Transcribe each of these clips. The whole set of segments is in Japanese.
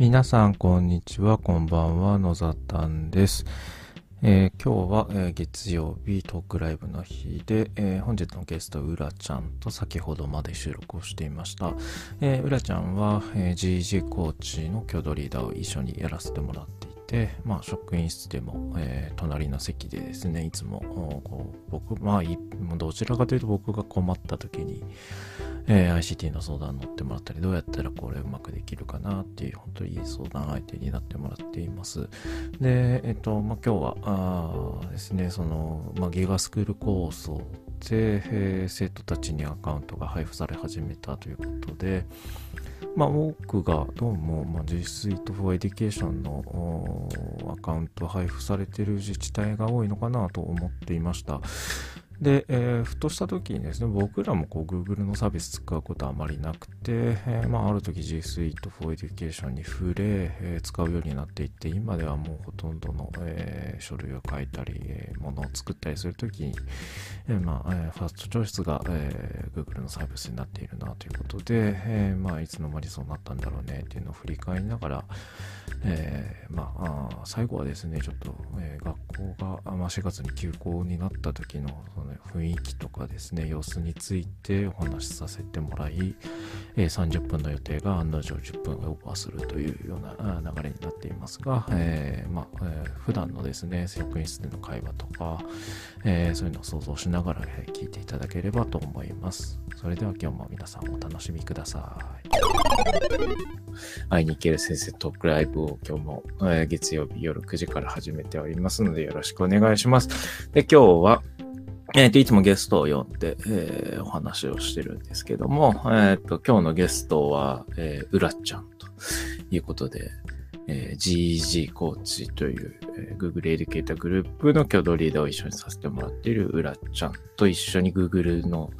皆さん、こんにちは。こんばんは。野ざたんです。えー今日は、えー月曜日トークライブの日で、えー本日のゲスト、うらちゃんと先ほどまで収録をしていました。えーうらちゃんは、え GG コーチの挙取リーダーを一緒にやらせてもらっていて、まあ、職員室でも、え隣の席でですね、いつも、こう僕、まあ、どちらかというと僕が困った時に、えー ICT の相談に乗ってもらったり、どうやったらこれうまくできるかなっていう、本当にいい相談相手になってもらっています。で、えっと、まあ、今日は、あですね、その、まあ、ギガスクール構想で、えー生徒たちにアカウントが配布され始めたということで、まあ、多くがどうも、まあ、G Suite for Education のアカウント配布されてる自治体が多いのかなと思っていました。で、えーふとした時にですね、僕らもこう Google のサービス使うことはあまりなくて、えーまあ、ある時 G Suite for Education に触れ、えー使うようになっていって、今ではもうほとんどの、え書類を書いたり、えーものを作ったりするときに、えまあ、えファーストチョイスが、えー Google のサービスになっているなということで、えまあ、いつの間にそうなったんだろうねっていうのを振り返りながら、えーまあ、最後はですね、ちょっと、えー学校が、まあ、4月に休校になった時のその雰囲気とかですね、様子についてお話しさせてもらい、えー30分の予定が案の定10分オーバーするというような流れになっていますが、えーまあえー普段のですね、職員室での会話とか、えーそういうのを想像しながら、えー聞いていただければと思います。それでは今日も皆さんお楽しみください。会いに行ける先生トークライブを今日も、え月曜日夜9時から始めておりますのでよろしくお願いします。で、今日は、えっ、と、いつもゲストを呼んで、えーお話をしてるんですけども、えっ、と、今日のゲストは、えーうらちゃんということで、えー GG コーチという、えー Google エデュケーターグループの共同リーダーを一緒にさせてもらっているうらちゃんと一緒に Google の、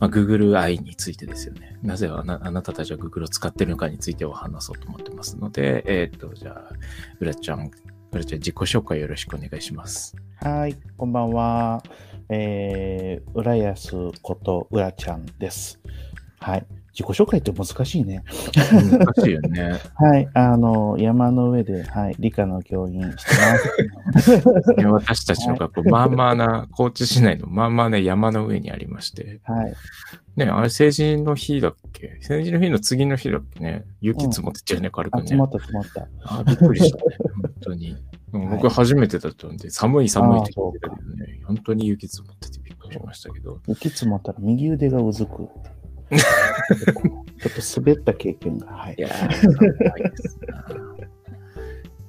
まあ、Google 愛についてですよね。なぜあなあなたたちは Google を使ってるのかについてお話そうと思ってますので、えっ、と、じゃあ、うらちゃん、うらちゃん自己紹介よろしくお願いします。はい、こんばんは。えー、浦安こと浦ちゃんです。はい。自己紹介って難しいね。難しいよね。はい。あの、山の上で、はい、理科の教員してます。ね私たちの学校、まあまあな、高知市内のまあまあな山の上にありまして、はい。ね、あれ成人の日だっけ？成人の日の次の日だっけね？雪積もってっちゃうね、軽くねあ積も。った積もった。あ、びっくりしたね。本当に。うん僕初めてだったんで、寒い寒いって聞いてたけどね、本当に雪積もっててびっくりしましたけど。雪積もったら右腕がうずく。ちょっと滑った経験が。はいい。やですな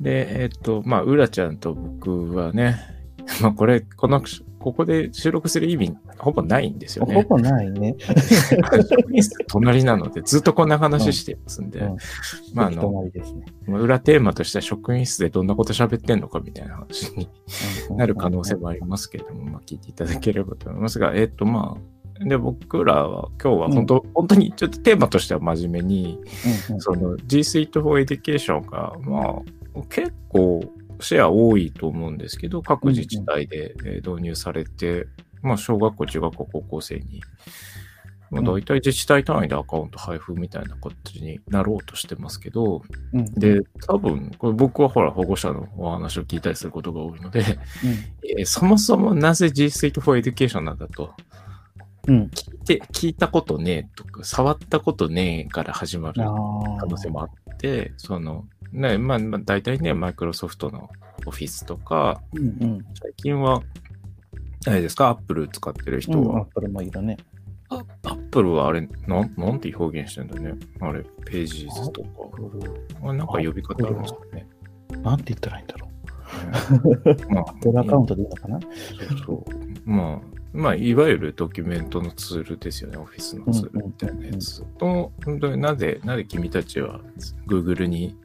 で、えっと、まあ、うらちゃんと僕はね、まあ、これ、この、ここで収録する意味、ほぼないんですよね。ほぼないね。職員室隣なので、ずっとこんな話してますんで、うんまあ、あの、隣ですね。裏テーマとしては職員室でどんなこと喋ってんのかみたいな話にうんなる可能性もありますけれども、まあ、聞いていただければと思いますが、えっ、と、まあ、で、僕らは今日は本当、本当にちょっとテーマとしては真面目に、うんうん。その G Suite for Education が、まあ、結構シェア多いと思うんですけど、各自治体でえー導入されて、まあ、小学校、中学校、高校生に、まあ、うん。大体自治体単位でアカウント配布みたいな形になろうとしてますけど、うんで、多分、これ僕はほら、保護者のお話を聞いたりすることが多いので、えーそもそもなぜ G Suite for Education なんだと、うん。うん。聞いて、聞いたことねえとか、触ったことねえから始まるあ可能性もあって、その、ね、まあ、まあ、大体ね、マイクロソフトのオフィスとか、うんうん。最近は、あれですか、アップル使ってる人うん、アッは、プルもいるね。アップルはあれ、なん、なんて表現してんだね。あれ、ページズとか。あれなんか呼び方あるんですかね。なんて言ったらいいんだろまあう。ドラアカウントでいいのかな？そうそう。まあ、まあ、いわゆるドキュメントのツールですよね、オフィスのツールみたいなやつと、本当になぜ、なぜ君たちは Google に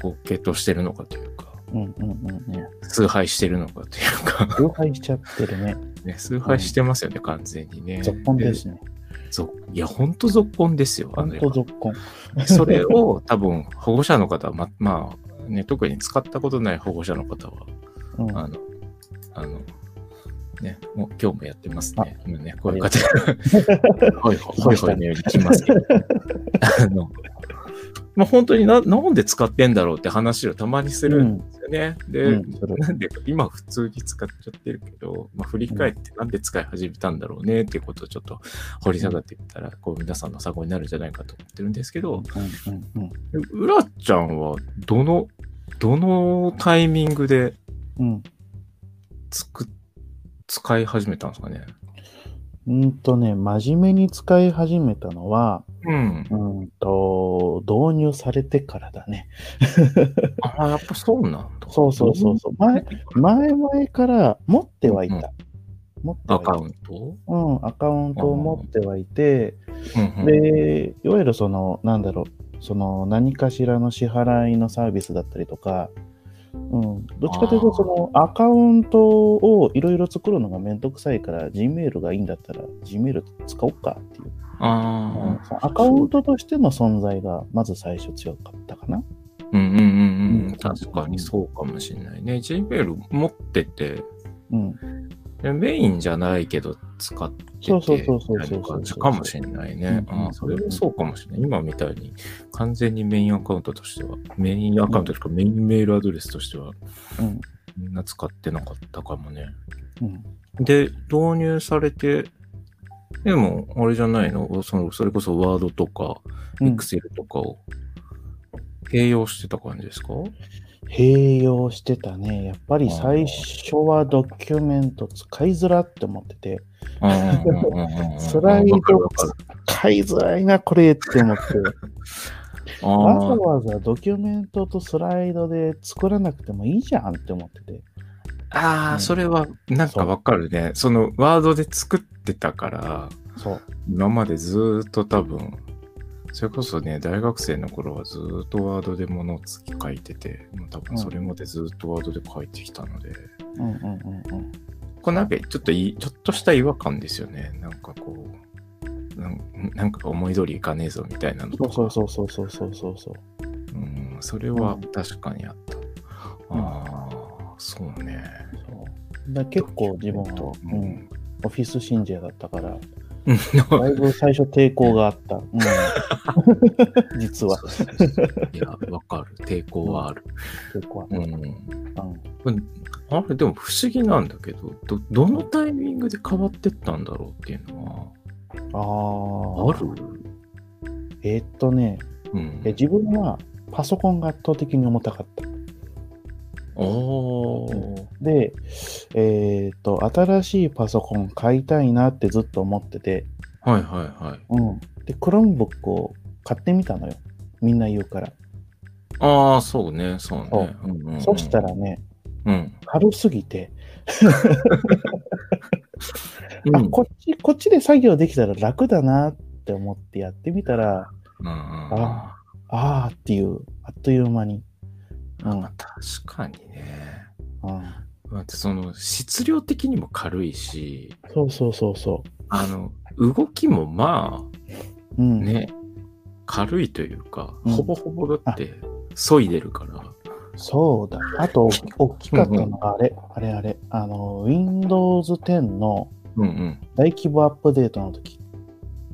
ご系統してるのかというか、うんうんうんうん。崇拝してるのかというか、崇拝しちゃってるね。ね、崇拝してますよね、完全にね。続婚ですね。ぞいや、ほんと続婚ですよ、あ本れ当続婚。それを 多分、保護者の方は、ま、まあ、ね、特に使ったことない保護者の方は、うんあの、あの、ね、もう今日もやってますね。今ね、こう。いう方、ほいほい。ほいほいのように来ますけど、あの、まあ、本当にななんで使ってんだろうって話をたまにするんですよね。で、うんそれなんで今普通に使っちゃってるけど、まあ、振り返ってなんで使い始めたんだろうねっていうことをちょっと掘り下がっていったら、こう皆さんの参考になるんじゃないかと思ってるんですけど、うんうんうらちゃんはどの、どのタイミングでうん。使い始めたんですかね？うん。うんとね、真面目に使い始めたのは、うん。うんと、導入されてからだね。ああ、やっぱそうなんだ。そうそうそうそう。前、前々から持ってはいた。持ってアカウント？うん、アカウントを持ってはいて、うんうんで、いわゆるその、なんだろう、その何かしらの支払いのサービスだったりとか、うん、どっちかというと、そのアカウントをいろいろ作るのがめんどくさいから、Gmail がいいんだったら、Gmail 使おうかっていう、あうん。アカウントとしての存在がまず最初強かったかな。あ、うんうんうんううん。ん。確かにそうかもしれないね。Gmail 持ってて、うん、でメインじゃないけど使ってて、そうそうそうそうそうみたいな感じかもしれないね。あ、それはそうかもしれない。今みたいに完全にメインアカウントとしては、メインアカウントとかメインメールアドレスとしては、みんな使ってなかったかもね。うん。で、導入されて、でも、あれじゃないのその、それこそワードとか、エクセルとかを併用してた感じですか併用してたね。やっぱり最初はドキュメント使いづらって思ってて、スライド使いづらいな、これって思って、あわざーわざドキュメントとスライドで作らなくてもいいじゃんって思ってて。あー、うんそれはなんかわかるね。そのワードで作ってたから、そう。今までずーっと多分、それこそね、大学生の頃はずーっとワードで物を書いてて、もう多分それまでずーっとワードで書いてきたので、うんうんうんうん。これなんかちょっといい、ちょっとした違和感ですよね。なんかこう、なんなんか思い通りいかねえぞみたいなのとか。そうそうそうそうそうそうそう。うん、それは確かにあった。ああ、そうね。そうだ結構自分は、ううんん、オフィス信者だったから、うんだいぶ最初抵抗があった。うん、実はそうそうそういや、わかる。抵抗はある。抵抗あった。うん。うんあれ、でも不思議なんだけど、ど、どのタイミングで変わってったんだろうっていうのあは、あある？えーっとね、うん。え自分はパソコンが圧倒的に重たかった。で、えーっと、新しいパソコン買いたいなってずっと思ってて、はいはいはい。うん。で、Chromebook を買ってみたのよ。みんな言うから。ああ、そうね、そうね。そううんうんうんそしたらね、うん。軽すぎて、あ、うんこっち、こっちで作業できたら楽だなって思ってやってみたら、うんうんああーっていう、あっという間に。うん。まあ確かにね。うん、まあ、その質量的にも軽いし、そうそうそうそあの、動きもまう。うん。軽いというか、うんほぼほぼだって、削いでるから。そうだ。あと、大きかったのがあれ、あれあれ、あの、Windows 10のうんうん。大規模アップデートの時、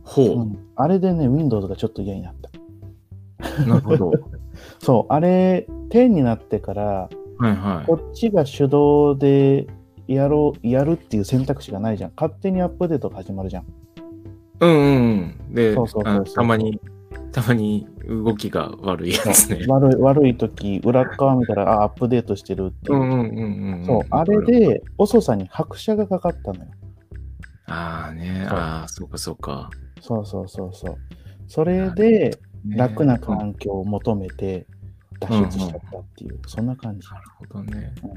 ほう。うん、あれでね、Windows がちょっと嫌になった。なるほど。そう、あれ、10になってから、はいはい。こっちが手動でやろう、やるっていう選択肢がないじゃん。勝手にアップデートが始まるじゃん。うんうんうん。で、たまに、たまに動きが悪いやつね。悪い、悪い時、裏側見たら、あ、アップデートしてるっていうう。んうんうんうん。そう、あれ。で遅さに拍車がかかったのよ。ああね、ああ、そうかそうか。そうそうそうそう。それで、ね楽な環境を求めて脱出しちゃったっていう、そんな感じ。ほどね。うん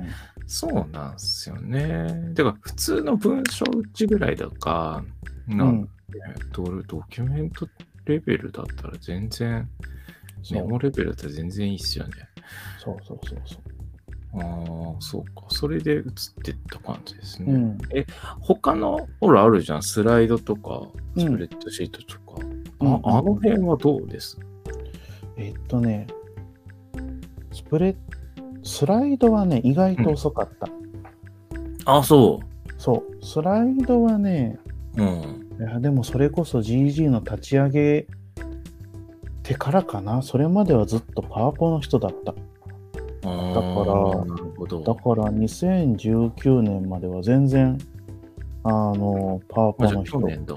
そうなんですよね。てか、普通の文章打ちぐらいだとか、うなんん、ドドキュメントレベルだったら全然、メモレベルだったら全然いいっすよね。そうそうそうそう。ああ、そうか。それで映ってった感じですね。うん他の、ほらあるじゃん。スライドとか、うんスプレッドシートとか。うんああの辺はどうです？えっとね、スプレスライドはね、意外と遅かった。あ、そそう、スライドはね、う。うん。いやでもそれこそ GG の立ち上げてからかな。それまではずっとパワポの人だった。だからなるほど。だから2019年までは全然、あの、パワポあじゃあの人。去年だ。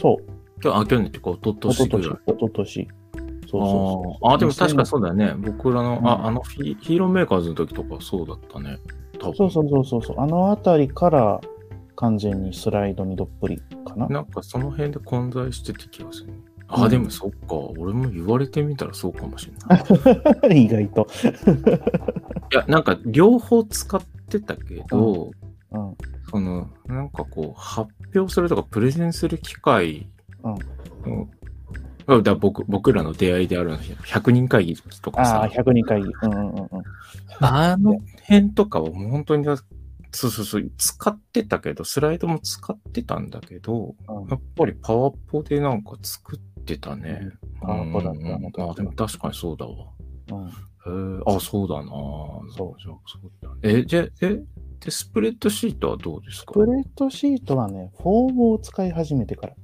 そう。今日あ、去年っていうか、一昨おととし年ぐらい。、おととし。そうそうそう。あでも確かそうだよね。僕らの、うんあ、あのヒーローメーカーズの時とかそうだったね。多分そうそうそうそうそう。あの辺りから完全にスライドにどっぷりかな。なんかその辺で混在してた気がする。あ、うんでもそっか。俺も言われてみたらそうかもしれない。意外と。いや、なんか両方使ってたけど、うん。その、なんかこう、発表するとかプレゼンする機会僕僕らの出会いであるの100人会議とかああ、さ、100人会議。うんうんうんうん。あの辺とかはもう本当に、そうそうそう、使ってたけど、スライドも使ってたんだけど、うんやっぱりパワポでなんか作ってたね。パワポだったうんうんうんあ、でも確かにそうだわ。うんへーあ、そうだなそうじゃあそうだ。え、じゃあ、え、で、スプレッドシートはどうですか？プレートシートはね、フォームを使い始めてから。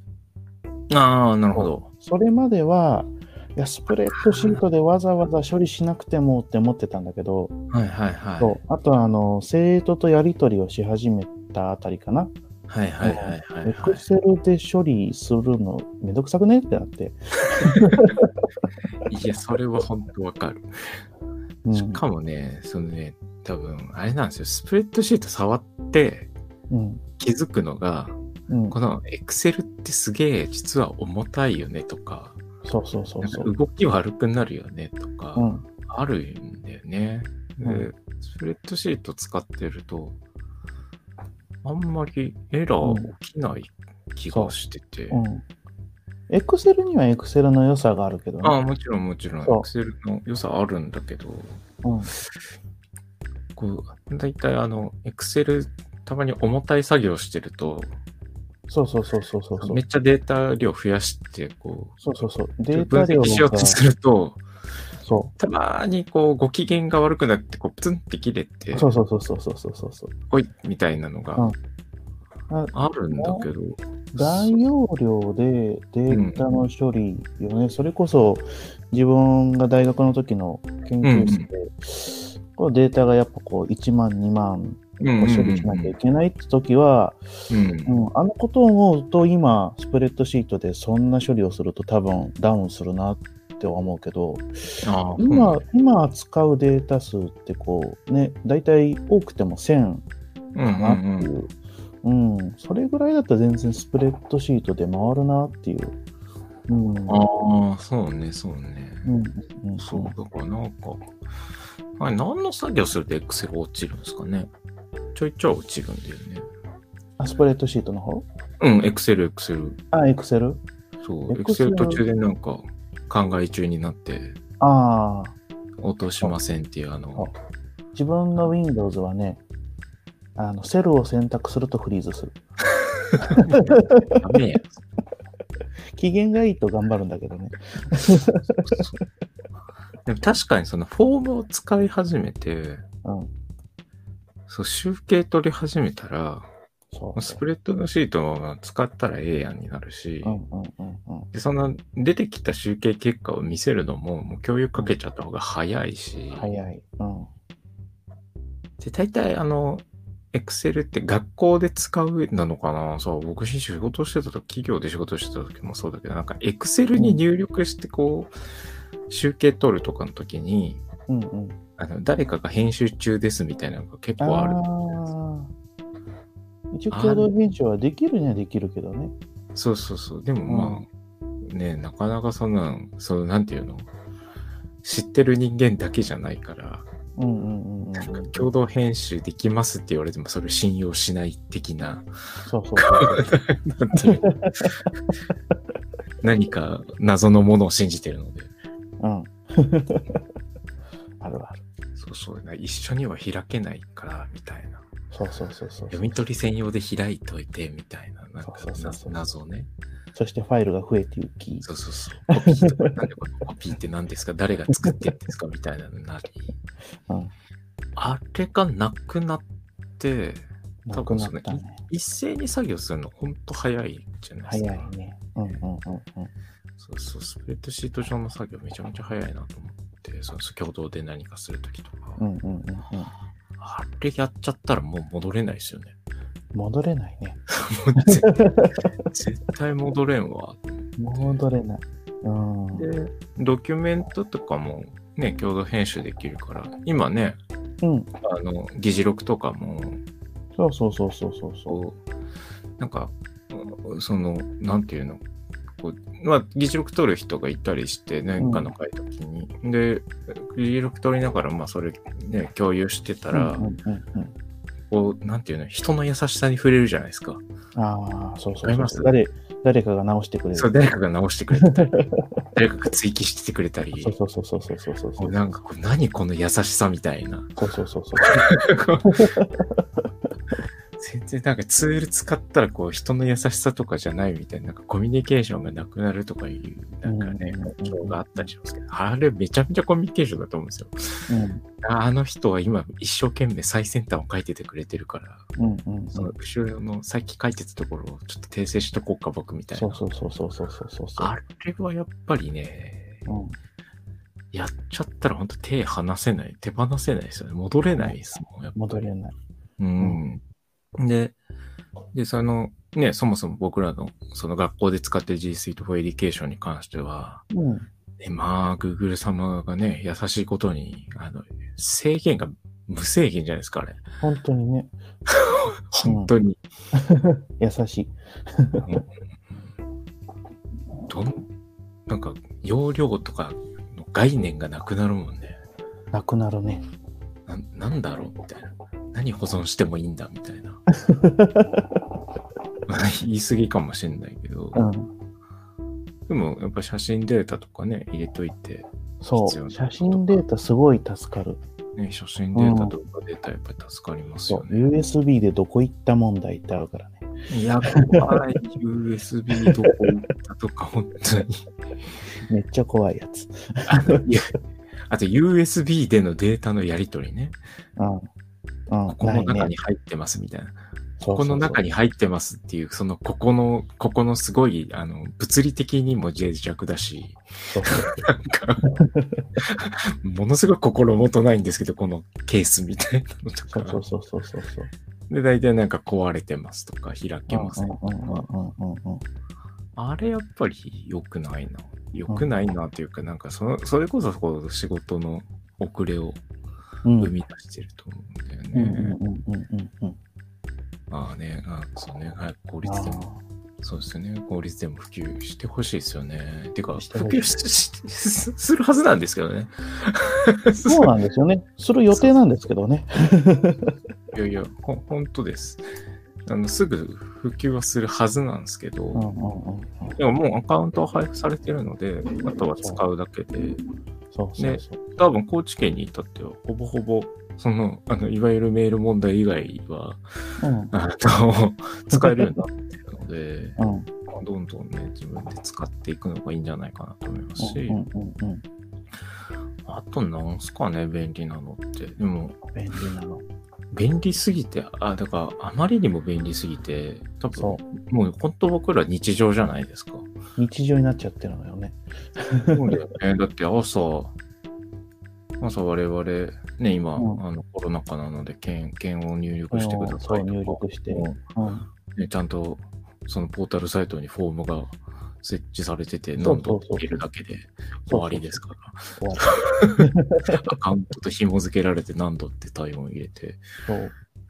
ああ、なるほど。それまでは、いや、スプレッドシートでわざわざ処理しなくてもって思ってたんだけど、はいはいはい。そうあとは、あの、生徒とやり取りをし始めたあたりかな。はいはいはいはい、エクセルで処理するのめんどくさくねってなって。いや、それは本当わかる。うんしかもね、そのね、多分、あれなんですよ。スプレッドシート触ってうん。気づくのが、うんこ。のエクセルってすげえ実は重たいよねとか、そうそうそうそう。か動き悪くなるよねとか、うん。あるんだよね。でうんスプレッドシート使ってると、あんまりエラー起きない気がしてて。うん。エクセルにはエクセルの良さがあるけどね。ああ、もちろんもちろん、エクセルの良さあるんだけど、うん。こう、だいたいあの、エクセル、たまに重たい作業してると、そうそうそうそうそうそうめっ。ちゃデータ量増やして、こそうそうそう。う、デー分タ量析しようとがすると、そたまにこう、ご機嫌が悪くなって、こう、プツンって切れてう。、そうそうそうそうそうそうそうそう。ほいみたいなのがうんああるんだけど、大容量でデータの処理よね、それこそ自分が大学の時の研究室で、このデータがやっぱこう1万、2万うんうん処理しなきゃいけないって時は、うんうんあのことを思うと今、スプレッドシートでそんな処理をすると多分ダウンするなって思うけど、ああ今、今扱うデータ数ってこうね、大体多くても1000うんうんかなっていうう。うん、それぐらいだったら全然スプレッドシートで回るなっていう。うん。うんああ、そうね、そうね。うんうんそう、だからなんか、あれ何の作業すると Excel 落ちるんですかね？ちょいちょい落ちるんだよね。あ、スプレッドシートの方？うん、Excel、Excel。あ、エクセルそう、Excel Excel 途中でなんか考え中になって、ああ、落としませんっていうあの、自分の Windows はね、あのセルを選択するとフリーズする。ダメや。機嫌がいいと頑張るんだけどね。でも確かにそのフォームを使い始めて、うん。そう集計取り始めたら、そうスプレッドのシートを使ったらええやんになるし。でその出てきた集計結果を見せるのも、もう共有かけちゃった方が早いし、早い。うん。で、大体あの、Excel って学校で使うなのかな？そう、僕仕事してた時、企業で仕事してた時もそうだけど、なんか Excel に入力してこう、集計取るとかの時に、うんうん。あの誰かが編集中ですみたいなのが結構ある。一応共同編集はできるにはできるけどね。そうそうそう。でもまあ、ね、なかなかそんなん、その、なんていうの知ってる人間だけじゃないから、うんうんうんうん。なんか共同編集できますって言われてもそれを信用しない的な、そうそう 何か謎のものを信じてるので、うん。あるある。そうそう、一緒には開けないから、みたいな。そうそうそうそう。読み取り専用で開いといて、みたいな、なんかそうそうそうそうな謎ね。そしてファイルが増えていき。そうそうそう。コピーとか、コピーって何ですか？誰が作ってるんですかみたいなのになり。うんあれがなくなって、なくなったね。一斉に作業するのほんと早いじゃないですか。早いね。うんうんうんうん。そうそう、スプレッドシート上の作業めちゃめちゃ早いなと思って、その共同で何かするときとか、うんうんうんうん。あれやっちゃったらもう戻れないですよね。戻れないね。絶 絶対戻れんわ。戻れない。うん。で、ドキュメントとかもね、共同編集できるから、今ね、うん。あの、議事録とかも、そうそうそうそうそうそこう、なんか、その、なんていうの、こう、まあ、議事録取る人がいたりして、年間の会ときに、うん、で、議事録取りながら、まあ、それ、ね、共有してたら、こう、なんていうの、人の優しさに触れるじゃないですか。ああ、そうそうそう誰。誰かが直してくれる。そう、誰かが直してくれたり、誰かが追記してくれたり。そうそうそうそうそうそうそう。なんかこう、何この優しさみたいな。そうそうそうそう。全然なんかツール使ったらこう人の優しさとかじゃないみたいな、なんかコミュニケーションがなくなるとかいう、なんかね、目標があったりしますけど、あれめちゃめちゃコミュニケーションだと思うんですよ。うん、あの人は今一生懸命最先端を書いててくれてるから、うんうん、その後ろのさっき書いてたところをちょっと訂正しとこうか、僕みたいな。そうそうそうそうそうそうそうあれはやっぱりね、うん、やっちゃったら本当手離せない、手放せないですよね。戻れないですもん、やっぱ戻れない。うん、うんで、で、その、ね、そもそも僕らの、その学校で使ってる G Suite for Education に関しては、うん。ね、まあ、Google 様がね、優しいことに、あの、制限が無制限じゃないですか、あれ。本当にね、本当に。優しい。どん、なんか、容量とかの概念がなくなるもんね。なくなるね。ななんだろう？みたいな。何保存してもいいんだ？みたいな。まあ言い過ぎかもしれないけど、うん。でもやっぱ写真データとかね、入れといて、そう。必要な写真データすごい助かる。ね、写真データとかデータやっぱり助かります。よね。USB でどこ行った問題ってあるからね。いや、怖い。USB どこ行ったとか、本当に。めっちゃ怖いやつ。あと USB でのデータのやり取りね。うん。うん。ここの中に入ってますみたいな。ここの中にに。入ってますっていう、その、ここの、ここのすごい、あの、物理的にも脆弱だし、なんか、ものすごい心もとないんですけど、このケースみたいなのとか。そうそうそうそうそう。で、大体なんか壊れてますとか、開けませんとか。あれやっぱり良くないな。良くないなっていうか、なんかその、それこそこう仕事の遅れをうん生み出してると思うんだようんうんね。うんうんうんうん。まあね、あそうね、はい、効率でも、そうですよね、効率でも普及してほしいですよね。てか、普及するはずなんですけどね。そうなんですよね。する予定なんですけどね。いやいや、ほ本当です。あのすぐ普及はするはずなんですけど。でももうアカウントは配布されてるので、あとは使うだけで、そうそうそう。多分高知県に至っては、ほぼほぼ、その、あの、いわゆるメール問題以外は、うんあの、使えるようになってるので、うんどんどんね、自分で使っていくのがいいんじゃないかなと思いますし、あとなんすかね、便利なのって。でも、便利なの。便利すぎて、あ、だから、あまりにも便利すぎて、多分、そもう本当僕ら日常じゃないですか。日常になっちゃってるのよね。そうだよね。だって朝、朝我々、ね、今、うんあのコロナ禍なので、検検を入力してくださいとか、入力してうんうん。ね、ちゃんとそのポータルサイトにフォームが設置されてて、何度入れるだけで終わりですから。アカウントと紐付けられて何度って体温入れて、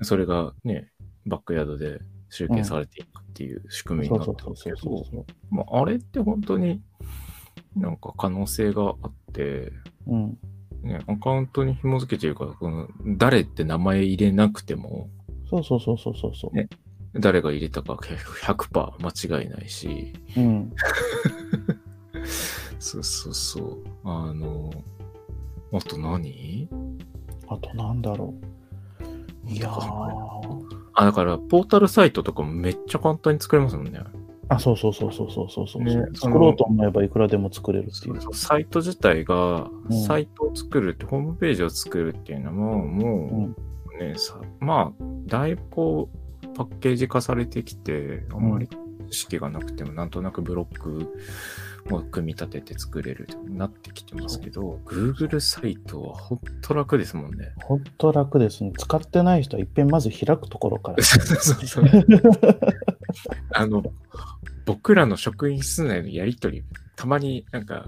それがね、バックヤードで集計されていくっていう仕組みになってますけど、あ、あれって本当になんか可能性があって、う。うん。ね、アカウントに紐付けてるから、この誰って名前入れなくても、そうそうそうそうそうそう。ね誰が入れたか100%間違いないし、うん。そうそうそう。あの、あと何？あとなんだろう。いやー。あ、だから、ポータルサイトとかもめっちゃ簡単に作れますもんね。あ、そうそうそうそうそうそうそう、ね作ろうと思えばいくらでも作れるっていう。サイト自体がう、んサイトを作るって、ホームページを作るっていうのも、もうん。うね、さまあ、だいぶこう、パッケージ化されてきて、あんまり知識がなくても、なんとなくブロックを組み立てて作れるようになってきてますけど、Google サイトはほんと楽ですもんね。ほんと楽ですね。使ってない人はいっぺんまず開くところから。そうそう あの、僕らの職員室内のやりとり、たまになんか、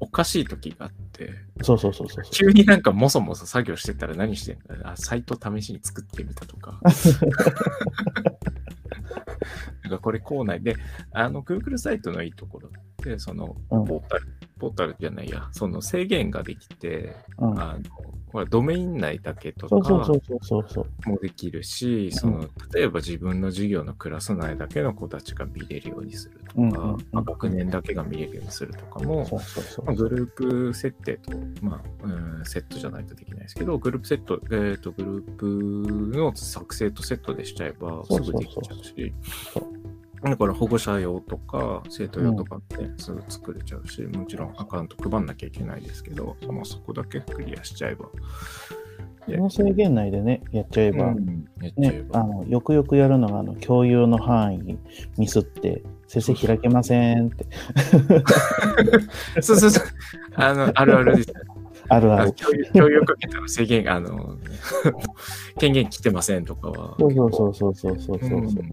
おかしい時があって、そうそうそうそうそう。急になんかもそもそ作業してたら何してんだあ、サイト試しに作ってみたとか。なんかこれ校内で、あの、Google サイトのいいところって、その、うん。ポータル、ポータルじゃないや、その制限ができて、うん。あの、ほら、ドメイン内だけとそうそうかそうそうそうそう。もできるし、その、例えば自分の授業のクラス内だけの子たちが見れるようにするとか、うんうんうんまあ学年だけが見れるようにするとかも、そうそうそうまあ、グループ設定と、まあ、うん、セットじゃないとできないですけど、グループセット、えっ、と、グループの作成とセットでしちゃえば、すそうそうそう。ぐできちゃうし。そう、だから保護者用とか、生徒用とかってすぐ作れちゃうし、もちろんアカウント配んなきゃいけないですけど、まあ、そこだけクリアしちゃえば、その制限内でね、やっちゃえば。あのよくよくやるのがあの共有の範囲ミスって先生開けませんってそうそうそう。あの、あるあるです。あるある共有共有かけたら制限が、あの、権限来てませんとかは。そうそうそうそうそうそうそう、うん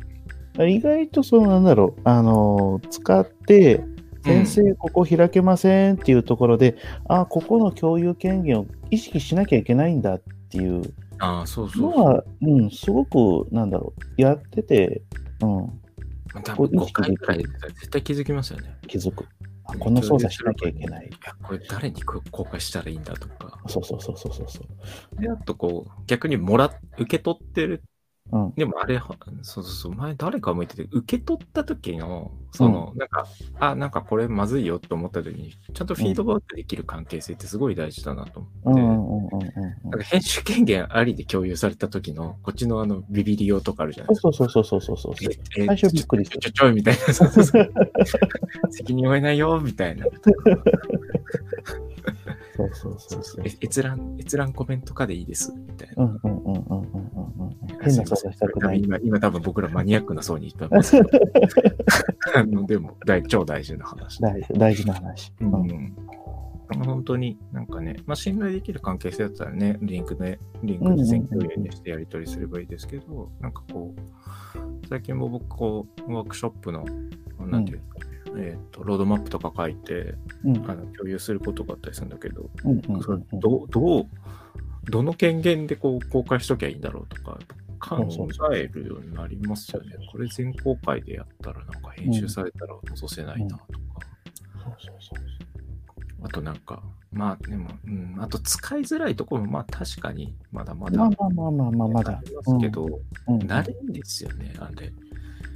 意外とそのなんだろう。あの使って先生ここ開けませんっていうところで、あここの共有権限を意識しなきゃいけないんだっていうああ、そうそう。のは、うん、すごくなんだろう。やってて、うん、多分5回くらいで絶対気づきますよね。気づく。あこの操作しなきゃいけない。いや、これ誰にこ公開したらいいんだとか。そうそうそうそうそうそう。で、あとこう、逆にもら、受け取ってる。うんでもあれ、はそうそうそう、前誰かも言ってて、受け取った時の、その、なんか、あ、なんかこれまずいよと思った時に、ちゃんとフィードバックできる関係性ってすごい大事だなと思って。うんうんうんうんうんなんか編集権限ありで共有された時の、こっちのあの、ビビり用とかあるじゃないですか。そうそうそうそうそうそうそう。ええ最初びっくりするちょちょみたいな。そうそうそう責任負えないよみたいな。そうそうそうそうえ閲覧、閲覧コメントかでいいですみたいな。うんうんうんうんうんうんうん。変なしたくない。今、今多分僕らマニアックな層にいっぱいいますけど。あのでも大、超大事な話。大事大事な話。ううんん。本当になんかね、まあ、信頼できる関係性だったらね、リンクで、リンクで全共有にしてやり取りすればいいですけど、なんかこう、最近も僕、こう、ワークショップの、なんていうか、えっ、と、ロードマップとか書いて、うんあの共有することがあったりするんだけど、うんううんどう、どう、どの権限でこう公開しときゃいいんだろうとか、考えるようになりますよね。これ全公開でやったらなんか編集されたら落とせないなとか。そうそうそうあとなんか、まあでも、うん、あと使いづらいところもまあ確かにまだまだまあまあまあまあまだありますけど、うん慣れんですよね、あれ。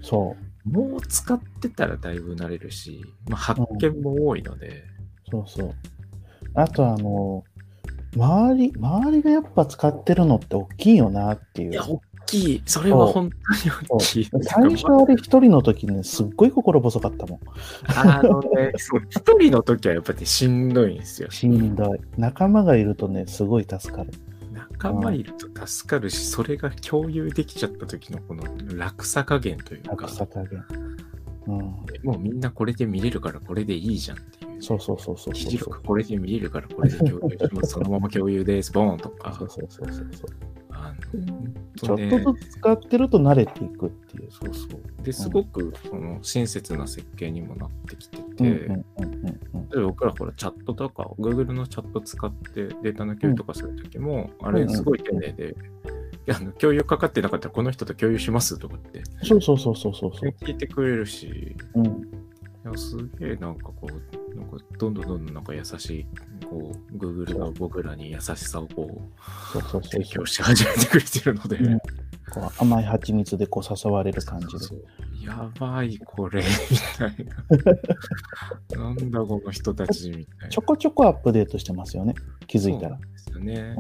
そうもう使ってたらだいぶ慣れるし、まあ、発見も多いので、そうそう。あとあの、周り、周りがやっぱ使ってるのって大きいよなっていういや、。大きい。それは本当に大きい。最初あれ一人の時ね、すっごい心細かったもん。あのね、そ う一人の時はやっぱりしんどいんですよ。しんどい。仲間がいるとね、すごい助かる。仲間いると助かるし、それが共有できちゃった時のこの楽さ加減というか楽、さ加減。うん。もうみんなこれで見れるからこれでいいじゃんっていう。そうそうそうそうそう。録これで見れるからこれで共有します。そのまま共有です。ボーンとかそ。うそうそうそうそう。あのちょっとずつ使ってると慣れていくっていう。そうそう。で、すごくその親切な設計にもなってきてて、うんうんうんうん例えば僕らほらチャットとか、Google のチャット使ってデータの共有とかするときも、あれすごい丁寧で、あの共有かかってなかったらこの人と共有しますとかって。そうそうそうそうそう。聞いてくれるし、うん。いやすげえなんかこう、なんかどんどんどんどんなんか優しい、こう、Google が僕らに優しさをこう、そうそうそう提そう供し始めてくれてるので、うんこう甘い蜂蜜でこう誘われる感じで。そうやばい、これ、みたいな。なんだ、この人たち、みたいな。ちょこちょこアップデートしてますよね。気づいたら。ですよね。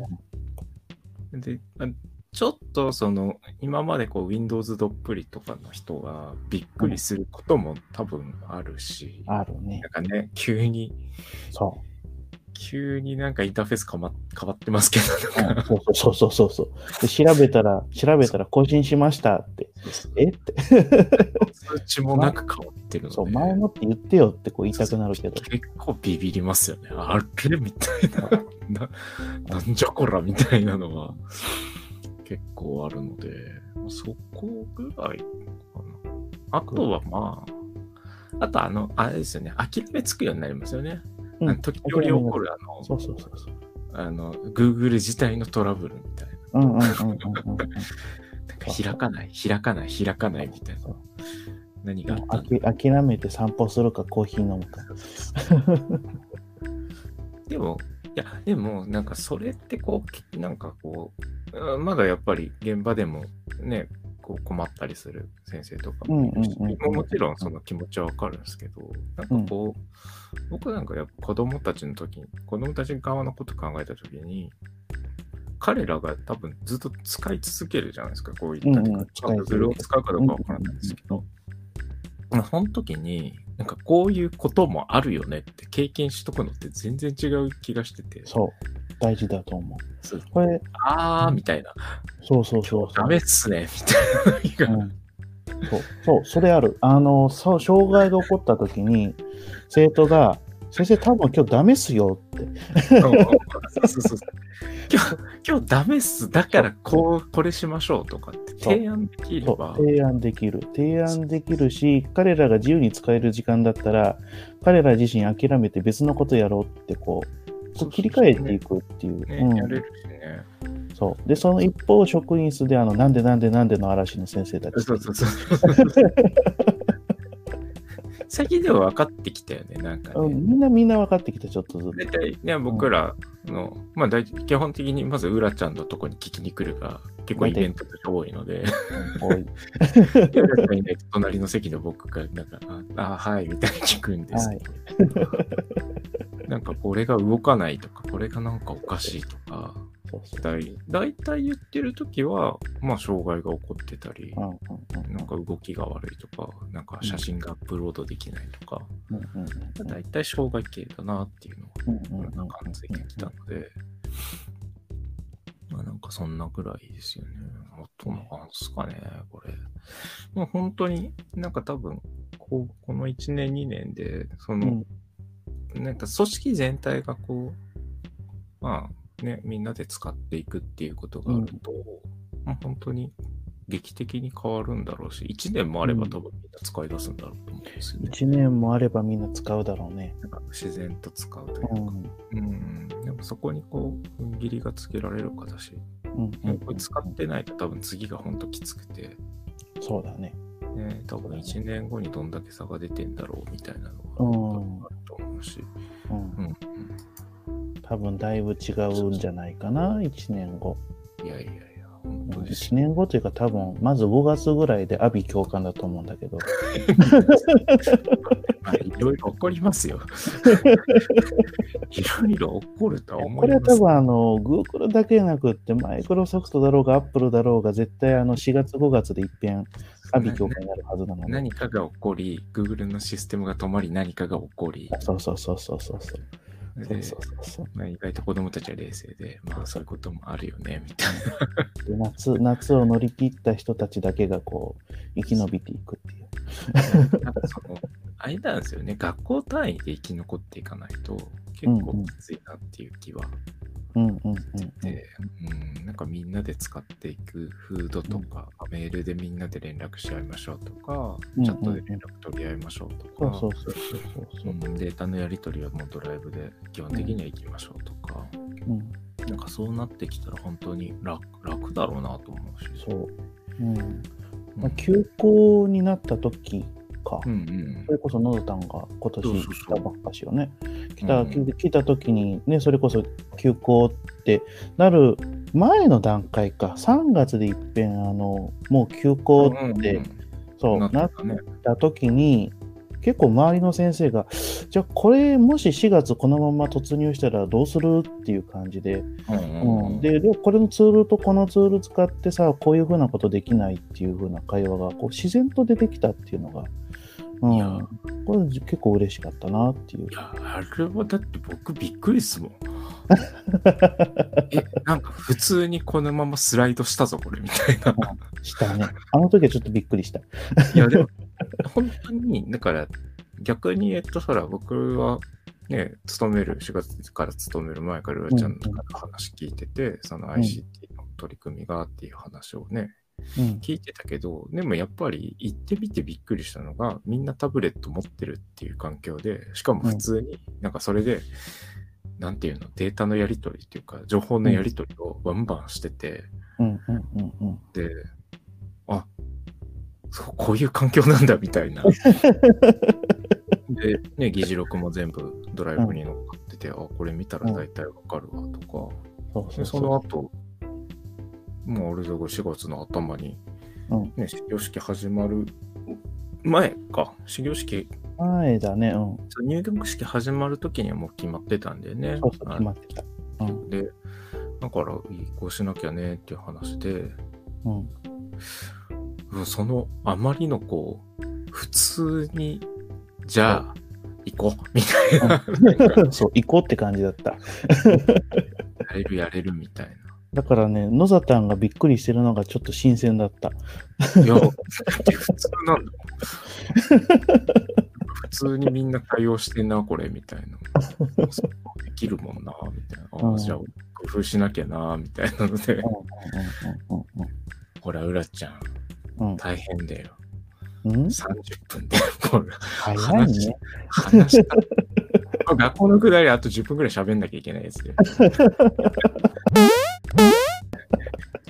で、あちょっとその、今までこう Windows どっぷりとかの人がびっくりすることも多分あるし、あるねなん。かね、急に、そ急になんかインターフェース変わ変わってますけど、そうそうそうそうそう。で、調べたら、調べたら更新しましたって。え？って。通知もなく変わってるので。そう、前もって言ってよってこう言いたくなるけど。結構ビビりますよね。あれ？みたいな。な、なんじゃこらみたいなのは結構あるので、そこぐらいかな。あとはまあ、あとあの、あれですよね、諦めつくようになりますよね。うん時折起こるあの、そうそうそうそう。あの、Google 自体のトラブルみたいな。うんうんうんうんうんうん。なんか開かない、開かない、開かないみたいな。何があもった諦諦めて散歩するかコーヒー飲むか。でも、いや、でも、なんかそれってこう、なんかこう、うんまだやっぱり現場でもね、こう困ったりする先生とかもいるし、うんうんうんうん。もちろんその気持ちはわかるんですけど、なんかこう、僕なんかやっぱ子供たちの時に、子供たち側のこと考えた時に、彼らが多分ずっと使い続けるじゃないですか、こういったうんうんテクノ使い続ける。それを使うかどうかわからないですけど、まあその時に、なんかこういうこともあるよねって経験しとくのって全然違う気がしてて、そう。大事だと思う。そうこれ、あーみたいな、そうそうそうそう。ダメっすね、みたいな。うんそう、そう、それある。あの、そう障害が起こった時に、生徒が、先生、多分今日ダメっすよって。そうそうそう今日、今日ダメっす。だからこう、これしましょうとかって提案できれそばう、提案できる。提案できるし、彼らが自由に使える時間だったら、彼ら自身諦めて別のことやろうって、こう、そう切り替えていくっていう。ね、うんやれるしね。そう。で、その一方、職員室で、あの、なんでなんでなんでの嵐の先生たち。そうそうそう。最近では分かってきたよね、なんかね。うんみんなみんな分かってきた、ちょっとずつ。大体ね、僕らの、まあ大体、基本的にまず、うらちゃんのとこに聞きに来るが、結構イベントとして多いので、うん多い。うらちゃんいないと隣の席の僕が、なんか、あ、あはい、みたいに聞くんですけど、なんかこれが動かないとか、これがなんかおかしいとか。大大体言ってるときは、まあ、障害が起こってたりなんか動きが悪いとか、なんか写真がアップロードできないとか、大体障害系だなっていうのが、なんか感づいてきたので、まあなんかそんなぐらいですよね。あとなんすかね、これ。もう本当になんか多分、こう、この1年2年で、その、なんか組織全体がこう、まあね、みんなで使っていくっていうことがあると、まあ本当に劇的に変わるんだろうし、1年もあれば多分みんな使い出すんだろうと思うんですよね。1年もあればみんな使うだろうね。なんか自然と使うというか、うん。うん、でもそこにこう、踏ん切りがつけられるかだし、うん。うんこれ使ってないと多分次が本当きつくて、そうだね。ね、多分1年後にどんだけ差が出てんだろうみたいなうのん。があると思うし、うん。うん、多分だいぶ違うんじゃないかな、1年後。いやいや1年後というか多分、まず5月ぐらいで阿鼻教官だと思うんだけど。まあ、いろいろ起こりますよ。いろいろ起こるとは思これはいます。多分あの、Google だけじゃなくって、マイクロソフトだろうが、Apple だろうが、絶対あの4月5月で一遍、阿鼻教官になるはずなので。何かが起こり、Google のシステムが止まり、何かが起こり、そうそうそうそうそうそう。そうでそうそうそうまあ、意外と子供たちは冷静で、まあそういうこともあるよね、みたいな。で夏夏を乗り切った人たちだけがこう生き延びていくっていう。なんかその、あれなんですよね、学校単位で生き残っていかないと、結構きついなっていう気はうんうんうんで、うん、なんかみんなで使っていくフードとか、メールでみんなで連絡し合いましょうとか、うんチャットで連絡取り合いましょうとか、そうそうそうそうそううんデータのやり取りはもうドライブで基本的には行きましょうとか、うん。なんかそうなってきたら本当に楽楽だろうなと思うし。そう。うん。うんまあ、休校になった時か。うんうんそれこそノドタンが今年来たばっかしよね。来た、うん来来た時にね、それこそ休校ってなる前の段階か、3月でいっぺん、あの、もう休校って、うんそう、ななっった時に、結構周りの先生が、じゃあこれもし4月このまま突入したらどうするっていう感じで、うんでこれのツールとこのツール使ってさ、こういうふうなことできないっていうふうな会話がこう自然と出てきたっていうのがうんいやこれ結構嬉しかったなっていうい。や、あれはだって僕びっくりっすもん。え、なんか普通にこのままスライドしたぞ、これみたいな。したね。あの時はちょっとびっくりした。いや、でも、本当に、だから、逆に、えっと、そら、僕は、ね、勤める、4月から勤める前から、うらちゃんから話聞いてて、その ICT の取り組みがっていう話をね、うん。聞いてたけど、でもやっぱり行ってみてびっくりしたのが、みんなタブレット持ってるっていう環境で、しかも普通になんかそれで、なんていうの、データのやり取りっていうか、情報のやり取りをバンバンしてて、うん。うん。うん。うん。で、あ、そう、こういう環境なんだみたいな。で、ね、議事録も全部ドライブに乗っかってて、あ、これ見たら大体わかるわとか、そうそでそ。の後、もうあれだから4月の頭に、うんね、始業式始まる前か、始業式、前だね。うん。入学式始まる時にはもう決まってたんでね。そうそう、あ決まってた。うん。で、だから移行しなきゃねっていう話で、うん。うんそのあまりのこう、普通に、じゃあ、行こうみたいな、そう、行こうって感じだった。やれるやれるみたいだからね、野ザタンがびっくりしてるのがちょっと新鮮だった。な。いや、普通なんだ。普通にみんな対応してんな、これ、みたいな。できるもんな、みたいな。あうんじゃあ、工夫しなきゃな、みたいなので、ほら、うらちゃん、うん大変だよ。うん？うん。うん30分で、これ、早いね。話した。学校のくだりあと10分くらい喋んなきゃいけないですね。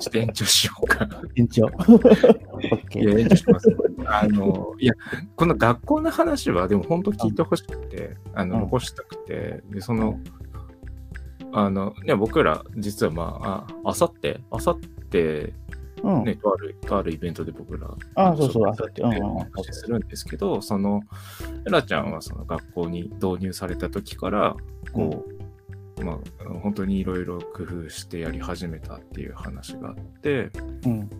ちょっと延長しようか。延長。いや、ー。延長します。あの、いや、この学校の話は、でも本当聞いてほしくて、あの、うん残したくて、で、その、あの、ね、僕ら、実はまあ、ああさって、あさって、うん。ね、とある、とあるイベントで僕ら、あそうそうのあさってう話しするんですけど、その、エラちゃんはその学校に導入された時から、こう、まあ、本当にいろいろ工夫してやり始めたっていう話があって、うん。で、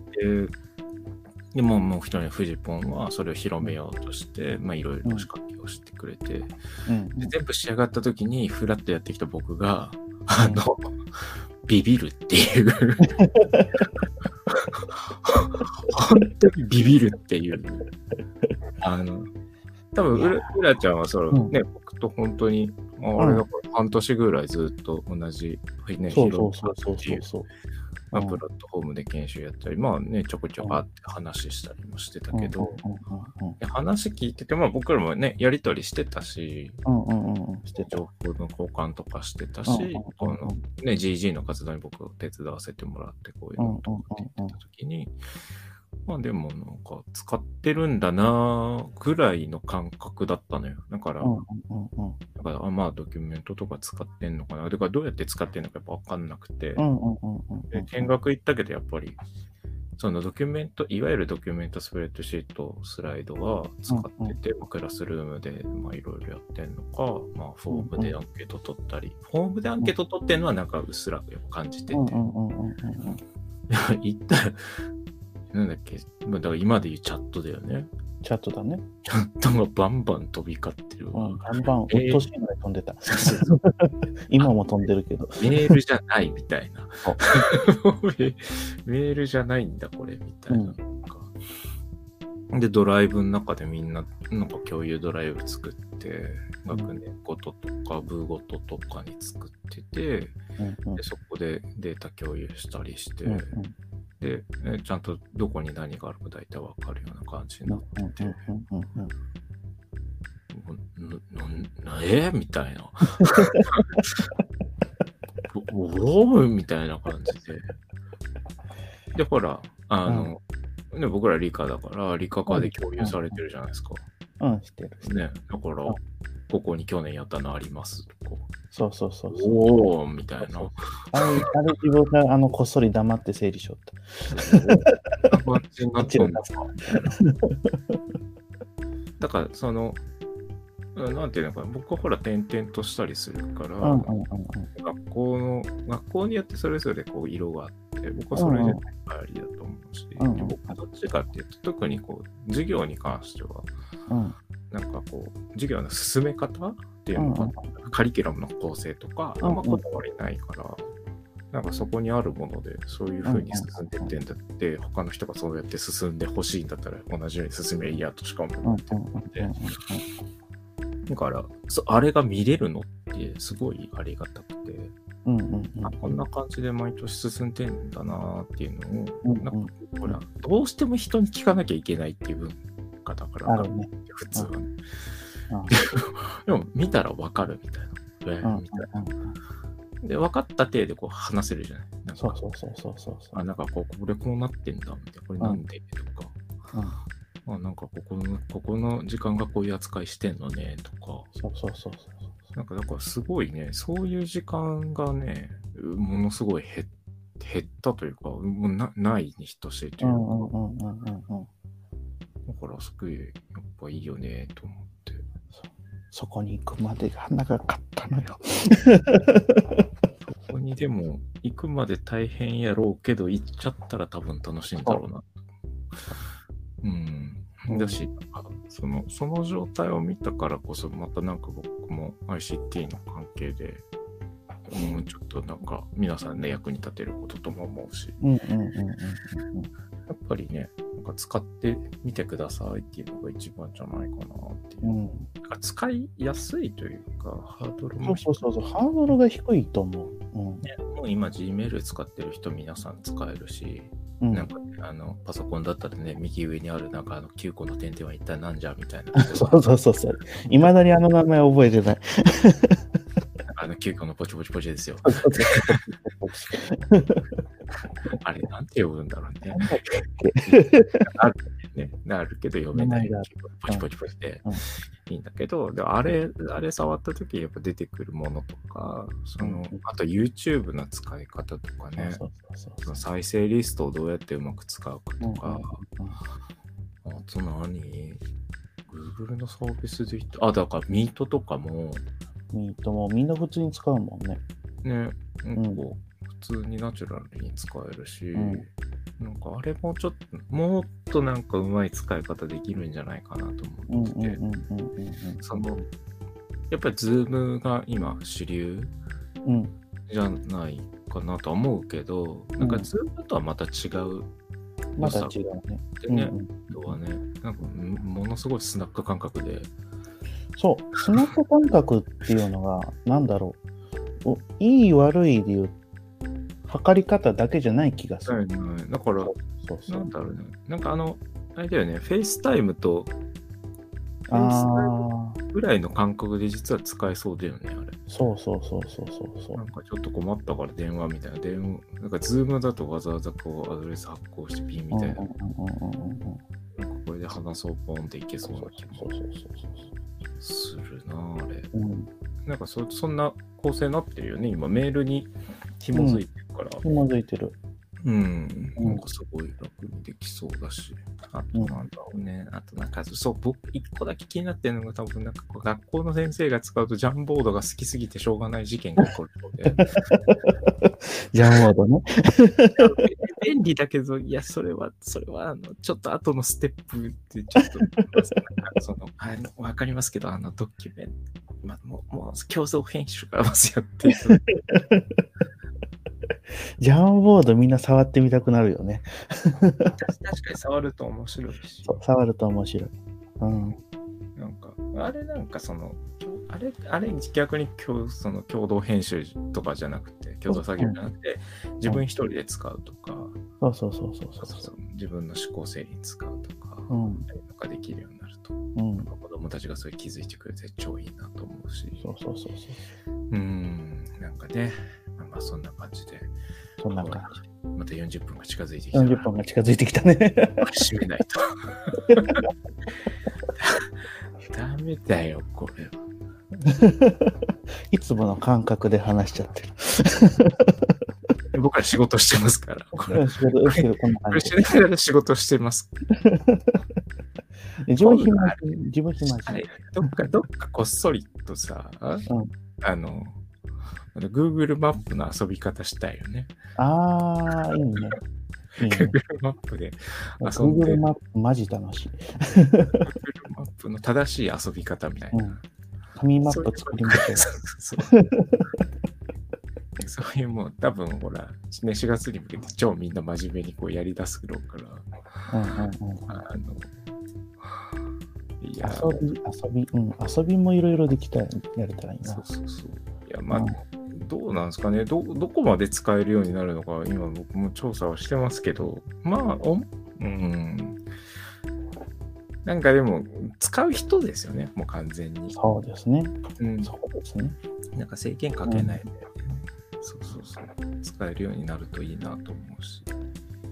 でももう一人のフジポンはそれを広めようとして、まあいろいろ仕掛けをしてくれて、うん。で全部仕上がった時にフラッとやってきた僕が、あの、ビビるっていう。ビビるっていう。あの、多分うら、うらちゃんはその、うん。ね、僕と本当に、ああれだから半年ぐらいずっと同じ、ね、そうそうそうそうそう。そう。まあ、うん。プラットフォームで研修やったり、まあね、ちょこちょこ会って話したりもしてたけど、話聞いてて、まあ僕らもね、やりとりしてたし。情報の交換とかしてたし、このね、GG の活動に僕を手伝わせてもらって、こういうのとかって言ってた時に、まあでもなんか使ってるんだなぐらいの感覚だったのよ。だから、うんうんうんうん。だからあまあドキュメントとか使ってんのかな。だからどうやって使ってんのかやっぱわかんなくて、うんうんうんうんで見学行ったけどやっぱりそのドキュメントいわゆるドキュメントスプレッドシートスライドは使ってて、まあクラスルームでまあいろいろやってんのか、まあ、フォームでアンケート取ったり、フォームでアンケート取ってんのはなんかうっすらやっぱ感じてて、うんうんうんうんうん いや行ったらなんだっけ？まあだから今で言うチャットだよねチャットだね。チャットがバンバン飛び交ってるわ、うん。バンバン、うっえーとうしいぐらい飛んでた。今も飛んでるけど。メールじゃないみたいな。メ メールじゃないんだ、これ、みたいな。うんで、ドライブの中でみんな、なんか共有ドライブ作って、学年ごととか部ごととかに作ってて、うんうんでそこでデータ共有したりして、うんうんで、えちゃんとどこに何があるか大体わかるような感じになってて、え？みたいな。おおーみたいな感じで。で、ほら、あの、ね、僕ら理科だから、理科科で共有されてるじゃないですか。うん、してる。ね、だから、ここに去年やったのありますとか。そうそうそうそう。おおみたいな。そうあれ、あれ自分があのこっそり黙って整理しよった。だから、その、うんなんていうのかな、僕はほら転々としたりするから、うんうんうん学校の、学校によってそれぞれこう色があって、僕はそれでありだと思うし、うんうん。僕はどっちかっていうと、特にこう、授業に関しては、うん。なんかこう、授業の進め方っていうのが、カリキュラムの構成とか、あんまこだわりないから、なんかそこにあるもので、そういう風に進んでってんだって、他の人がそうやって進んでほしいんだったら、同じように進めばいいやとしか思うんってうんうんうんうんだから、そあれが見れるのってすごいありがたくて、うんうんうんあこんな感じで毎年進んでんだなっていうのを、うんうんなんかほら、どうしても人に聞かなきゃいけないっていう文化だから、ね。普通はね。うん でも見たらわかるみたいな。えーみたいうんなで、分かった体でこう話せるじゃない。なんかそうそうそうそうそうそう。あ、なんかこう、これこうなってんだ、みたいな。これなんで、とか。うんあ、なんかここの、ここの時間がこういう扱いしてんのね、とか。そうそうそうそう。なんか、だからすごいね、そういう時間がね、ものすごい減減ったというか、もうなないに等しいといううか。だからすごい、やっぱいいよね、と思って。そこに行くまでが長かったのよ。ここにでも行くまで大変やろうけど、行っちゃったら多分楽しいんだろうな。うん。だし、あその、その状態を見たからこそ、またなんか僕も ICT の関係で、うん、ちょっとなんか皆さんね、役に立てることとも思うし、うんうんうんうんうんやっぱりね、なんか使ってみてくださいっていうのが一番じゃないかなっていう。うん。うん。なんか使いやすいというか、ハードルそもうそうそうそう。ハードルが低いと思う。うん。ねもう今 Gmail 使ってる人皆さん使えるし、うんなんかね、あの、パソコンだったらね、右上にあるなんかあの9個の点々は一体なんじゃみたいな。そうそうそうそう。いまだにあの名前覚えてない。あの9個のポチポチポチですよ。あれなんて呼ぶんだろうね。あるね。あるけど読めない。ポチポチポチでうんいいんだけど、でもあれ、あれ触った時やっぱ出てくるものとか、そのうん、あと YouTube の使い方とかね。再生リストをどうやってうまく使うかとか、うんあと何 ?Google のサービスで言って、あ、だからミートとかも、ミートもみんな普通に使うもんね。ね、うんこう、普通にナチュラルに使えるし、うん。なんかあれもちょっと、もっとなんかうまい使い方できるんじゃないかなとうん思ってて、やっぱり Zoom が今主流。じゃないかなとは思うけど、なんかうん Zoom とはまた違うまた違うね。でね、うん。うん人はね、なんかんものすごいスナック感覚で、そう、スナック感覚っていうのが、なんだろう。おいい悪いでいう、測り方だけじゃない気がする。だから、そうそうんなだろうね、なんかあの、あれだよね、フェイスタイムと、フェイスタイあムあ、ぐらいの感覚で実は使えそうだよね、あれ。そうそうそうそうそうそな。うんかちょっと困ったから電話みたいな、電話、なんか Zoomだとわざわざこうアドレス発行してピンみたいな、なんかこれで話そうポンっていけそうな気もそうそうそうするな、あれ。そう。うん。なんかそそんな構成になってるよね、今メールに紐づいてるから。うなずいてる。うん、うんなんかすごい楽にできそうだし。あとなんだろうね。あとなんか、そう、僕、一個だけ気になってるのが多分なんか学校の先生が使うとジャンボードが好きすぎてしょうがない事件が起こるので。ジャンワードね。便利だけど、いや、それは、それは、あの、ちょっと後のステップでちょっと、その、あの、わかりますけど、あの、ドキュメント、まあ、もう、もう、競争編集がますよって。ジャンボードみんな触ってみたくなるよね。確かに触ると面白いし。触ると面白い。うん。なんか、あれなんかその、あれ、あれ逆に共その共同編集とかじゃなくて、共同作業じゃなくて、自分一人で使うとか、そうそうそうそうそうそうそ。そうう自分の思考整理に使うとか、うん。なんかできるようになると、うん。子供たちがそれ気づいてくれて超いいなと思うし、そうそうそうそう。うん、なんかね、まあまあそんな感じで、そんな感また40分が近づいてきじ。たら40分が近づいてきたね。閉めないと。ダメだよ、これは。いつもの感覚で話しちゃってる。僕は仕事してますから。これ仕事しながら仕事してます。自分暇し、自分暇どっか、どっかこっそりとさ、うんあの、Google マップの遊び方したいよね。ああ、いいね。いいね Google マップで遊んで Google マップマジ楽しい。Google マップの正しい遊び方みたいな。うん紙マップ作りましょう。そうそうそういうもう多分ほら、ね、4月に向けて超みんな真面目にこうやり出すろうから、うんうんうんあの、いや、遊び、遊び、うん、遊びもいろいろできたら、やれたらいいなそう。そうそう。いや、まあ、どうなんですかね？ど、どこまで使えるようになるのか、今僕も調査はしてますけど、まあ、おうん。なんかでも、使う人ですよね、もう完全に。そうですね。うん、そうですね。なんか制限かけないで、そうそうそう、使えるようになるといいなと思うし。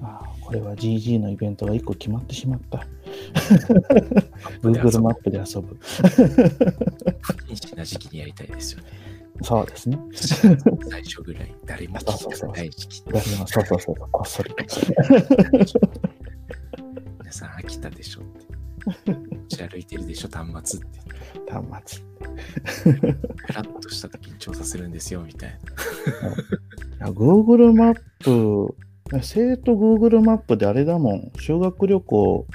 ああこれは GG のイベントが1個決まってしまった。遊 Google マぶップで遊ぶ。不謹慎な時期にやりたいですよね。そうですね。最初ぐらい、誰も聞きたくない時期。誰もそうそうそう、こっそり。皆さん飽きたでしょって。持ち歩いてるでしょ、端末って。端末。フラッとした時に調査するんですよ、みたいな。Google マップ、生徒 Google マップであれだもん、修学旅行、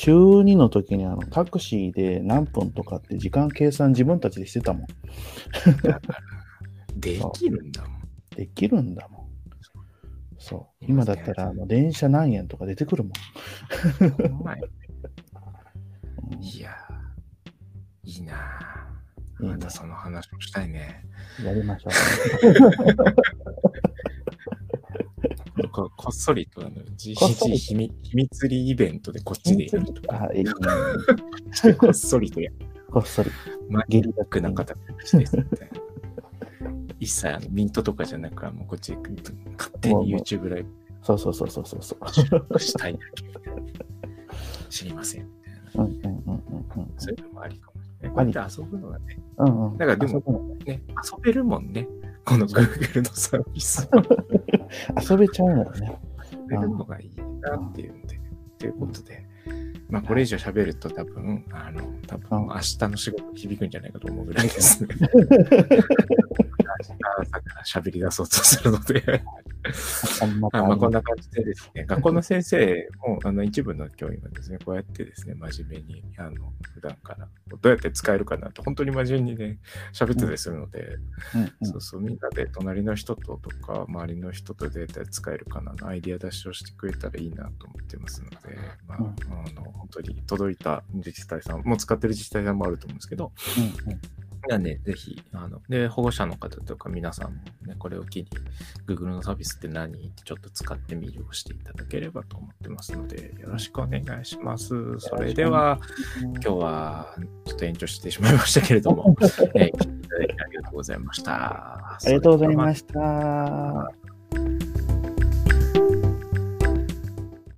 中2の時にあのタクシーで何分とかって時間計算自分たちでしてたもん。できるんだもん。できるんだもん。そう。今だったらあの電車何円とか出てくるもん。いやー、いいなまたその話もしたいね。やりましょ ここっそりとあの GCG り秘密秘密裏イベントでこっちでやるとう。か、あ、いいね。こっそりとやる。こっそり。マゲリックな形ですみたいな。一切あのミントとかじゃなく、あのこっちで勝手に YouTube ライそうそうそうそうそうそう。ブしたいだけみたいな。知りませんみたいな。うんうんうん。そういうのもありかもしれない。こうやって遊ぶのがね、うんうん。だからでもねね遊べるもんね。この Google のサービスは。遊べちゃうのよね。遊べるのがいいなっていうんで。ということで、まあこれ以上喋ると多分、あの、多分明日の仕事に響くんじゃないかと思うぐらいですね。明日朝から喋り出そうとするので。まあまあ、こんな感じでですね、学校の先生も、あの、一部の教員がですね、こうやってですね、真面目に、あの、普段から、どうやって使えるかなと、本当に真面目にね、喋ってたりするので、うん。うん。そうそう、みんなで隣の人ととか、周りの人とデータ使えるかなのアイディア出しをしてくれたらいいなと思ってますので、まあ、うん。あの、本当に届いた自治体さん、もう使ってる自治体さんもあると思うんですけど、うん。うんなんで、ぜひ、あの、で、保護者の方とか皆さんもね、これを機に、Google のサービスって何ってちょっと使ってみるをしていただければと思ってますので、よろしくお願いします。それでは、今日はちょっと延長してしまいましたけれども、えー聞いていただきありがとうございました。ありがとうございました。